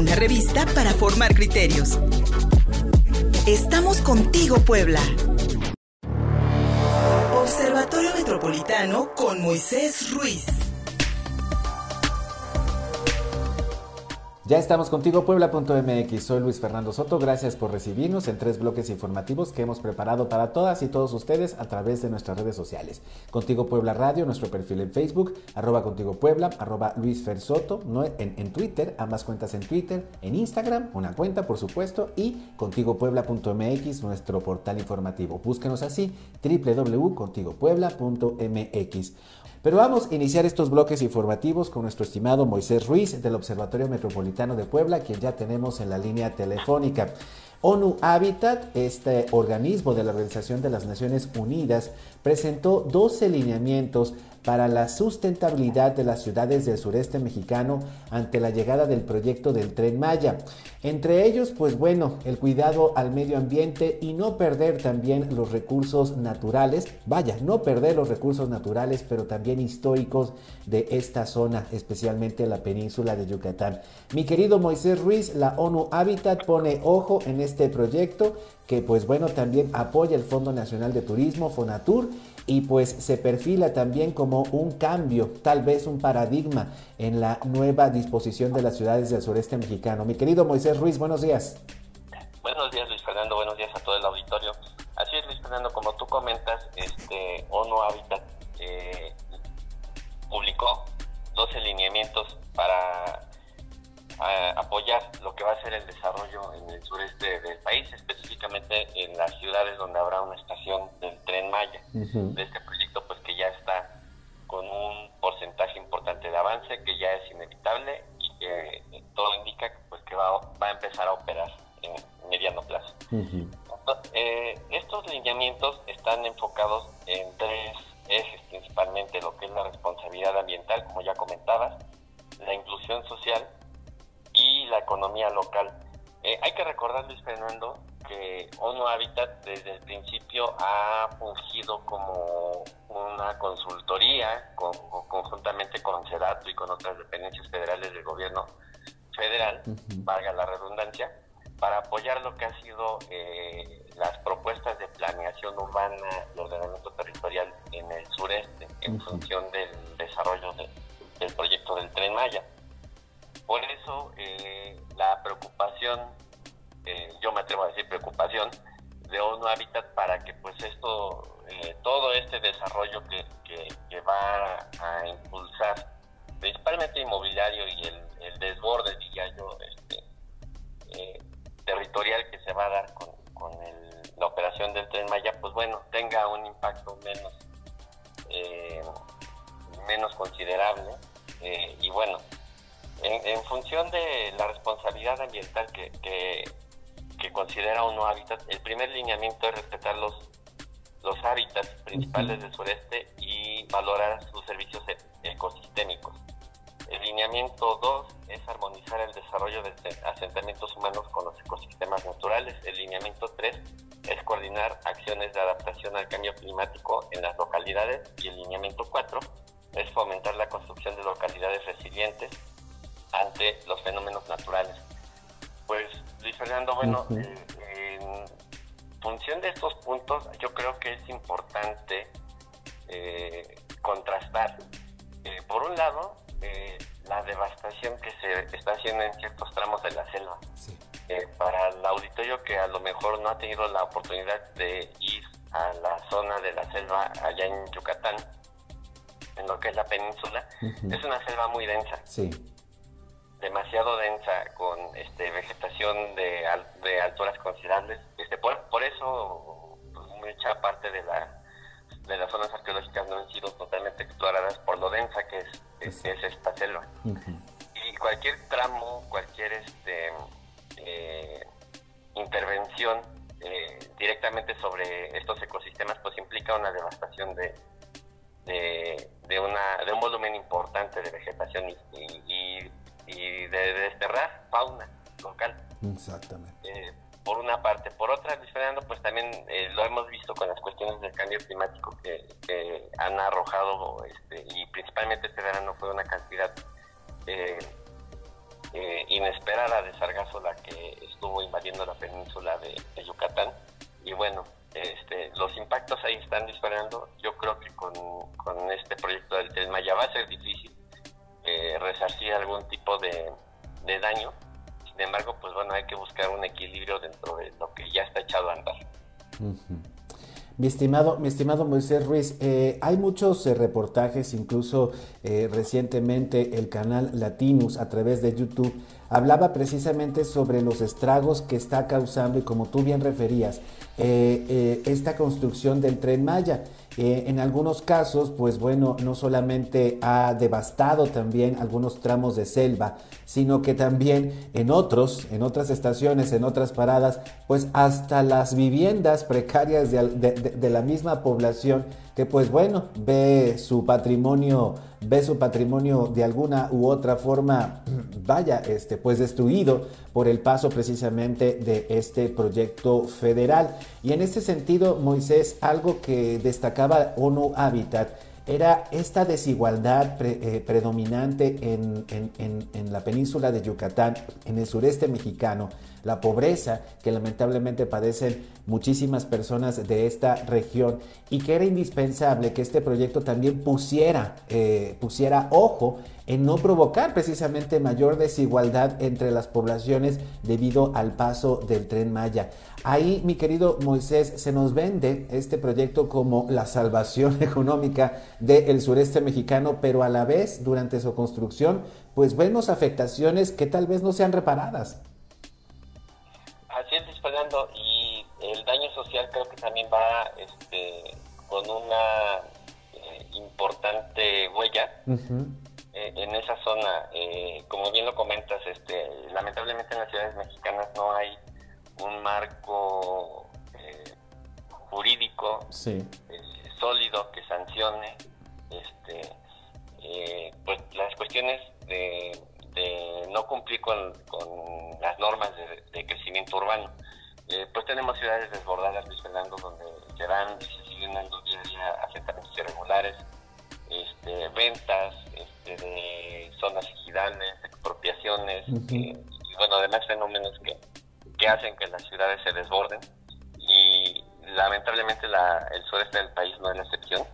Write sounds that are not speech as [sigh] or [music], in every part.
una revista para formar criterios. Estamos contigo, Puebla. Observatorio Metropolitano con Moisés Ruiz. Ya estamos contigo, Puebla.mx. Soy Luis Fernando Soto. Gracias por recibirnos en tres bloques informativos que hemos preparado para todas y todos ustedes a través de nuestras redes sociales. Contigo Puebla Radio, nuestro perfil en Facebook, arroba Contigo Puebla, arroba Luis Soto, no, en, en Twitter, ambas cuentas en Twitter, en Instagram, una cuenta por supuesto, y contigopuebla.mx, nuestro portal informativo. Búsquenos así, www.contigopuebla.mx. Pero vamos a iniciar estos bloques informativos con nuestro estimado Moisés Ruiz del Observatorio Metropolitano de Puebla, quien ya tenemos en la línea telefónica. ONU Habitat, este organismo de la Organización de las Naciones Unidas, presentó 12 lineamientos para la sustentabilidad de las ciudades del sureste mexicano ante la llegada del proyecto del tren Maya. Entre ellos, pues bueno, el cuidado al medio ambiente y no perder también los recursos naturales, vaya, no perder los recursos naturales, pero también históricos de esta zona, especialmente la península de Yucatán. Mi querido Moisés Ruiz, la ONU Habitat pone ojo en este proyecto que pues bueno también apoya el Fondo Nacional de Turismo, Fonatur, y pues se perfila también como un cambio, tal vez un paradigma en la nueva disposición de las ciudades del sureste mexicano. Mi querido Moisés Ruiz, buenos días. Buenos días Luis Fernando, buenos días a todo el auditorio. Así es Luis Fernando, como tú comentas, este ONU Habitat eh, publicó 12 lineamientos para apoyar lo que va a ser el desarrollo en el sureste del país, específicamente en las ciudades donde habrá una estación del tren Maya. De este proyecto, como una consultoría conjuntamente con CEDATO y con otras dependencias federales del gobierno federal, valga la redundancia, para apoyar lo que ha sido eh, las propuestas de planeación urbana y ordenamiento territorial en el sureste en función del desarrollo del proyecto del Tren Maya. Por eso eh, la preocupación, eh, yo me atrevo a decir preocupación, de ONU Habitat para que pues esto, desarrollo que, que, va a impulsar, principalmente inmobiliario y el, desborde, diría yo, este, territorial que se va a dar con, con la operación del Tren Maya, pues bueno, tenga un impacto menos, menos considerable. y bueno, en, función de la responsabilidad ambiental que, que, considera uno hábitat, el primer lineamiento es respetar los, los hábitats principales del sureste y valorar sus servicios e, ecosistémicos. El lineamiento 2 es armonizar el desarrollo de asentamientos humanos con los ecosistemas naturales. El lineamiento 3 es coordinar acciones de adaptación al cambio climático en las localidades. Y el lineamiento 4 es fomentar la construcción de localidades resilientes ante los fenómenos naturales. Pues, Luis Fernando, bueno, eh, de estos puntos, yo creo que es importante eh, contrastar, eh, por un lado, la devastación que se está haciendo en ciertos tramos de la selva. para el auditorio que a lo mejor no ha tenido la oportunidad de ir a la zona de la selva allá en Yucatán, en lo que es la península, es una selva muy densa. Sí. Demasiado densa con este vegetación de, de alturas considerables por, eso pues, mucha parte de la de las zonas arqueológicas no han sido totalmente exploradas por lo densa que es, es, esta selva y cualquier tramo cualquier este eh, intervención eh, directamente sobre estos ecosistemas pues implica una devastación de, de, una, de un volumen importante de vegetación y y de desterrar fauna local. Exactamente. Eh, por una parte. Por otra, Luis pues también eh, lo hemos visto con las cuestiones del cambio climático que, han arrojado, este, y principalmente este verano fue una cantidad eh, inesperada de Sargazo la que estuvo invadiendo la península de, Yucatán. Y bueno, este, los impactos ahí están disparando. Yo creo que con, este proyecto del Tren Maya va a ser difícil eh, resarcir algún tipo de, daño. Sin embargo, pues bueno, hay que buscar un equilibrio dentro de lo que ya está echado a andar. Mi estimado, mi estimado Moisés Ruiz, eh, hay muchos eh, reportajes, incluso eh, recientemente el canal Latinus a través de YouTube hablaba precisamente sobre los estragos que está causando y como tú bien referías, esta construcción del tren Maya. En algunos casos, pues bueno, no solamente ha devastado también algunos tramos de selva, sino que también en otros, en otras estaciones, en otras paradas, pues hasta las viviendas precarias de, la misma población que pues bueno, ve su patrimonio, ve su patrimonio de alguna u otra forma, vaya, este, pues destruido por el paso precisamente de este proyecto federal. Y en este sentido, Moisés, algo que destacaba ONU Habitat, era esta desigualdad eh, predominante en, la península de Yucatán, en el sureste mexicano, la pobreza que lamentablemente padecen muchísimas personas de esta región y que era indispensable que este proyecto también pusiera, eh, pusiera ojo en no provocar precisamente mayor desigualdad entre las poblaciones debido al paso del tren Maya. Ahí, mi querido Moisés, se nos vende este proyecto como la salvación [laughs] económica del sureste mexicano, pero a la vez, durante su construcción, pues vemos afectaciones que tal vez no sean reparadas. Así es, Fernando, y el daño social creo que también va este, con una eh, importante huella. Eh, en esa zona. Eh, como bien lo comentas, este, lamentablemente en las ciudades mexicanas no hay un marco eh, jurídico sólido que sancione este, pues las cuestiones de, no cumplir con, las normas de, crecimiento urbano. pues tenemos ciudades desbordadas, Luis Fernando, donde se dan y se siguen dando día a día asentamientos irregulares, este, ventas, de zonas ejidales, expropiaciones y bueno, además fenómenos que, que hacen que las ciudades se desborden y lamentablemente la, el sureste del país no es la excepción.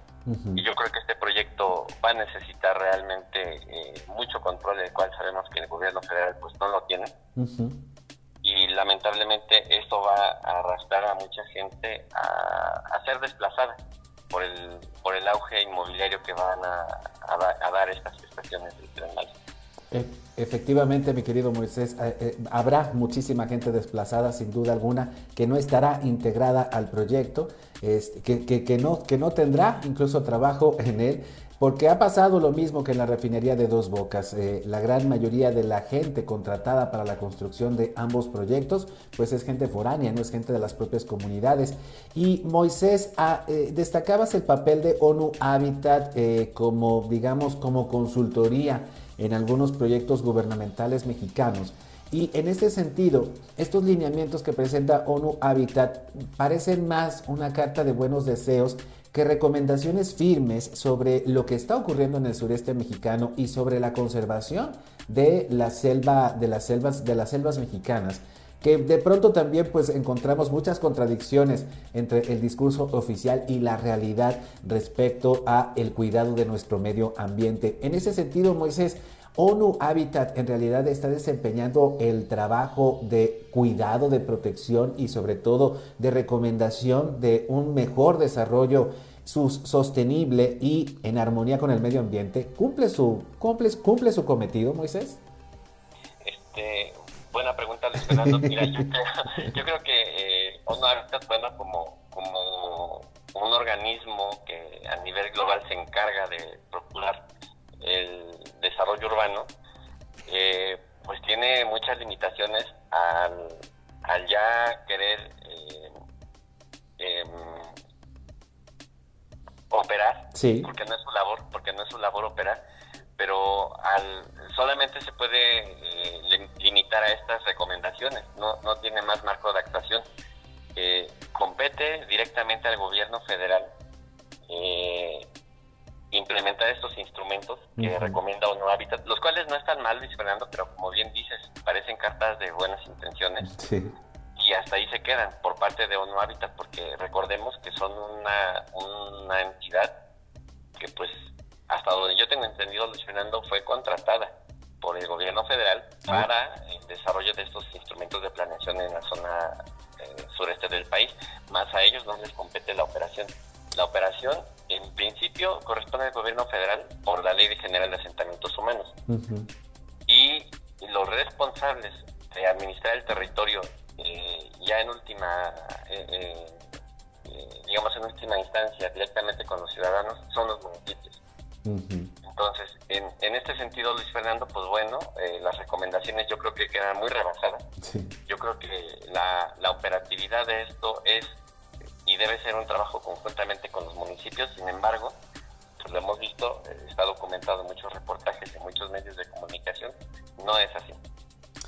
Y yo creo que este proyecto va a necesitar realmente eh, mucho control, el cual sabemos que el gobierno federal pues no lo tiene. Y lamentablemente esto va a arrastrar a mucha gente a, a ser desplazada por el, por el auge inmobiliario que van a, dar estas Efectivamente, mi querido Moisés, eh, eh, habrá muchísima gente desplazada, sin duda alguna, que no estará integrada al proyecto, que, que, no, que no tendrá incluso trabajo en él porque ha pasado lo mismo que en la refinería de Dos Bocas. Eh, la gran mayoría de la gente contratada para la construcción de ambos proyectos, pues es gente foránea, no es gente de las propias comunidades. Y Moisés, ah, eh, destacabas el papel de ONU Habitat como, digamos, como consultoría en algunos proyectos gubernamentales mexicanos. Y en este sentido, estos lineamientos que presenta ONU Habitat parecen más una carta de buenos deseos que recomendaciones firmes sobre lo que está ocurriendo en el sureste mexicano y sobre la conservación de la de las selvas, de las selvas mexicanas que de pronto también pues encontramos muchas contradicciones entre el discurso oficial y la realidad respecto a el cuidado de nuestro medio ambiente. En ese sentido, Moisés, ONU Habitat en realidad está desempeñando el trabajo de cuidado, de protección y sobre todo de recomendación de un mejor desarrollo sostenible y en armonía con el medio ambiente. ¿Cumple su, cumple, cumple su cometido, Moisés? Buena pregunta, Luis Fernando. Mira, yo, creo, [laughs] que eh, ONU Habitat, bueno, como, como un organismo que a nivel global se encarga de procurar el desarrollo urbano, eh, pues tiene muchas limitaciones al, al ya querer eh, em, operar, porque no es su labor, porque no es su labor operar, pero al, solamente se puede eh, limitar a estas recomendaciones, no, no tiene más marco de actuación. compete directamente al gobierno federal implementar estos instrumentos que recomienda ONU Habitat, los cuales no están mal, Luis Fernando, pero como bien dices, parecen cartas de buenas intenciones. Y hasta ahí se quedan por parte de ONU Habitat, porque recordemos que son una, una entidad que pues hasta donde yo tengo entendido, Luis Fernando fue contratada por el gobierno federal para el desarrollo de estos instrumentos de planeación en la zona eh, sureste del país, más a ellos no les compete la operación. La operación, en principio, corresponde al gobierno federal por la Ley General de Asentamientos Humanos. Y los responsables de administrar el territorio, eh, ya en última, eh, digamos en última instancia, directamente con los ciudadanos, son los municipios. Entonces, en, en, este sentido, Luis Fernando, pues bueno, eh, las recomendaciones yo creo que quedan muy rebasadas. Yo creo que la, la operatividad de esto es y debe ser un trabajo conjuntamente con los municipios, sin embargo, pues lo hemos visto, eh, está documentado en muchos reportajes en muchos medios de comunicación, no es así.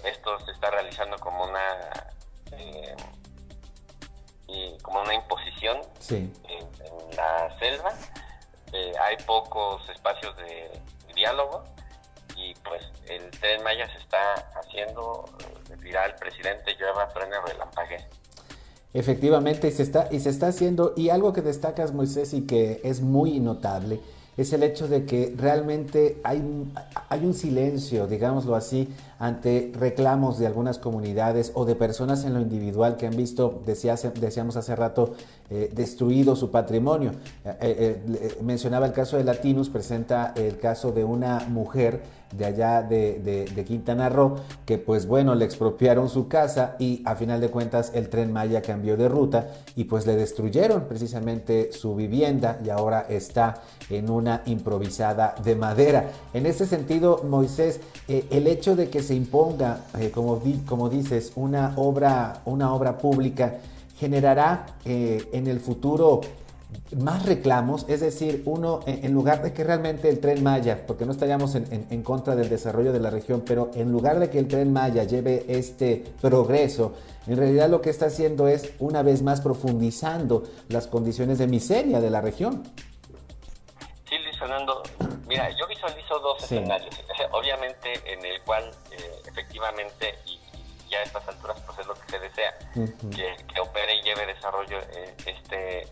Esto se está realizando como una eh, y como una imposición en, la selva. Eh, hay pocos de diálogo y pues el tren Maya se está haciendo eh, viral, presidente llueva, truene, relampague. Efectivamente, y se, está, y se está haciendo, y algo que destacas Moisés y que es muy notable, es el hecho de que realmente hay, hay un silencio, digámoslo así, ante reclamos de algunas comunidades o de personas en lo individual que han visto, decíamos hace rato, eh, destruido su patrimonio. Eh, eh, mencionaba el caso de Latinus, presenta el caso de una mujer de allá de, de, Quintana Roo, que pues bueno, le expropiaron su casa y a final de cuentas el tren Maya cambió de ruta y pues le destruyeron precisamente su vivienda y ahora está en una improvisada de madera. En ese sentido, Moisés, el hecho de que se imponga, eh, como, como dices, una obra, una obra pública, generará eh, en el futuro más reclamos, es decir, uno, en lugar de que realmente el tren Maya, porque no estaríamos en, contra del desarrollo de la región, pero en lugar de que el tren Maya lleve este progreso, en realidad lo que está haciendo es una vez más profundizando las condiciones de miseria de la región. Mira, yo visualizo dos escenarios. [laughs] Obviamente en el cual eh, efectivamente, y, ya a estas alturas pues es lo que se desea, que, opere y lleve desarrollo eh, este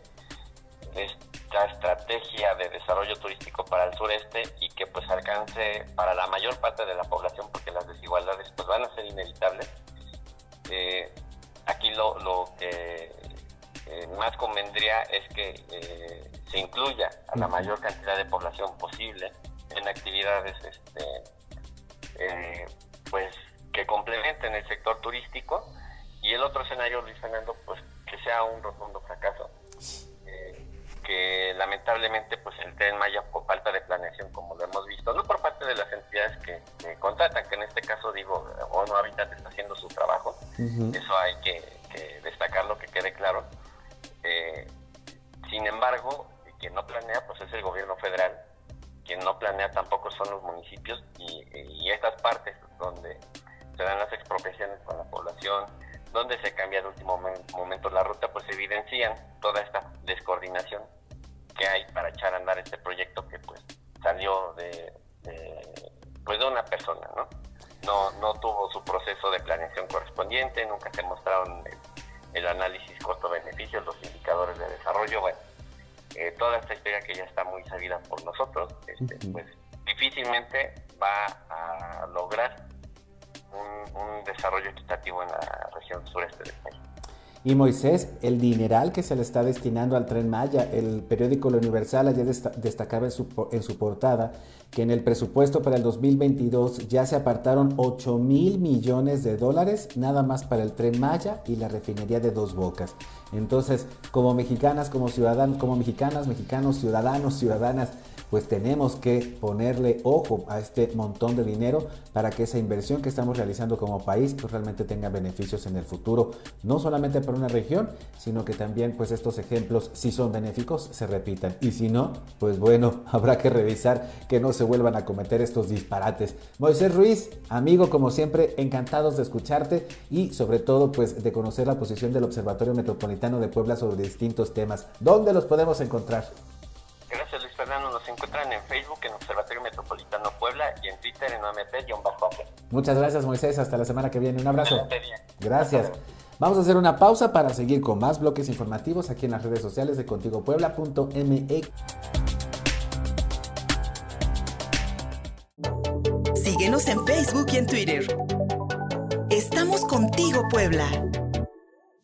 esta estrategia de desarrollo turístico para el sureste y que pues alcance para la mayor parte de la población porque las desigualdades pues van a ser inevitables. Eh, aquí lo, lo que más convendría es que se incluya a la mayor cantidad de población posible en actividades este, eh, pues que complementen el sector turístico. Y el otro escenario Luis Fernando pues que sea un rotundo fracaso eh, que lamentablemente pues el tren Maya por falta de planeación como lo hemos visto no por parte de las entidades que, contratan que en este caso digo ONU Habitat está haciendo su trabajo eso hay que, destacarlo que quede claro. Eh, sin embargo quien no planea pues es el gobierno federal, quien no planea tampoco son los municipios y, estas partes donde se dan las expropiaciones con la población, donde se cambia de último momento la ruta, pues evidencian toda esta descoordinación que hay para echar a andar este proyecto que pues salió de, pues de una persona, ¿no? No, no tuvo su proceso de planeación correspondiente, nunca se mostraron el, el análisis costo-beneficio, los indicadores de desarrollo, bueno, eh, toda esta historia que ya está muy sabida por nosotros, este, pues difícilmente va a lograr un, desarrollo equitativo en la región sureste del país. Y Moisés, el dineral que se le está destinando al tren Maya, el periódico La Universal ayer destacaba en su, en su portada que en el presupuesto para el 2022 ya se apartaron 8 mil millones de dólares nada más para el tren Maya y la refinería de Dos Bocas. Entonces, como mexicanas, como ciudadanos, como mexicanas, mexicanos, ciudadanos, ciudadanas, pues tenemos que ponerle ojo a este montón de dinero para que esa inversión que estamos realizando como país pues realmente tenga beneficios en el futuro, no solamente para una región, sino que también pues estos ejemplos, si son benéficos, se repitan. Y si no, pues bueno, [laughs] habrá que revisar que no se vuelvan a cometer estos disparates. Moisés Ruiz, amigo como siempre, encantados de escucharte y sobre todo pues de conocer la posición del Observatorio Metropolitano de Puebla sobre distintos temas. ¿Dónde los podemos encontrar? Gracias Luis Fernando, nos encuentran Metropolitano Puebla y en Twitter en OMP-bajo. Muchas gracias Moisés, hasta la semana que viene. Un abrazo. Gracias. Vamos a hacer una pausa para seguir con más bloques informativos aquí en las redes sociales de contigopuebla.me. Síguenos en Facebook y en Twitter. Estamos contigo, Puebla.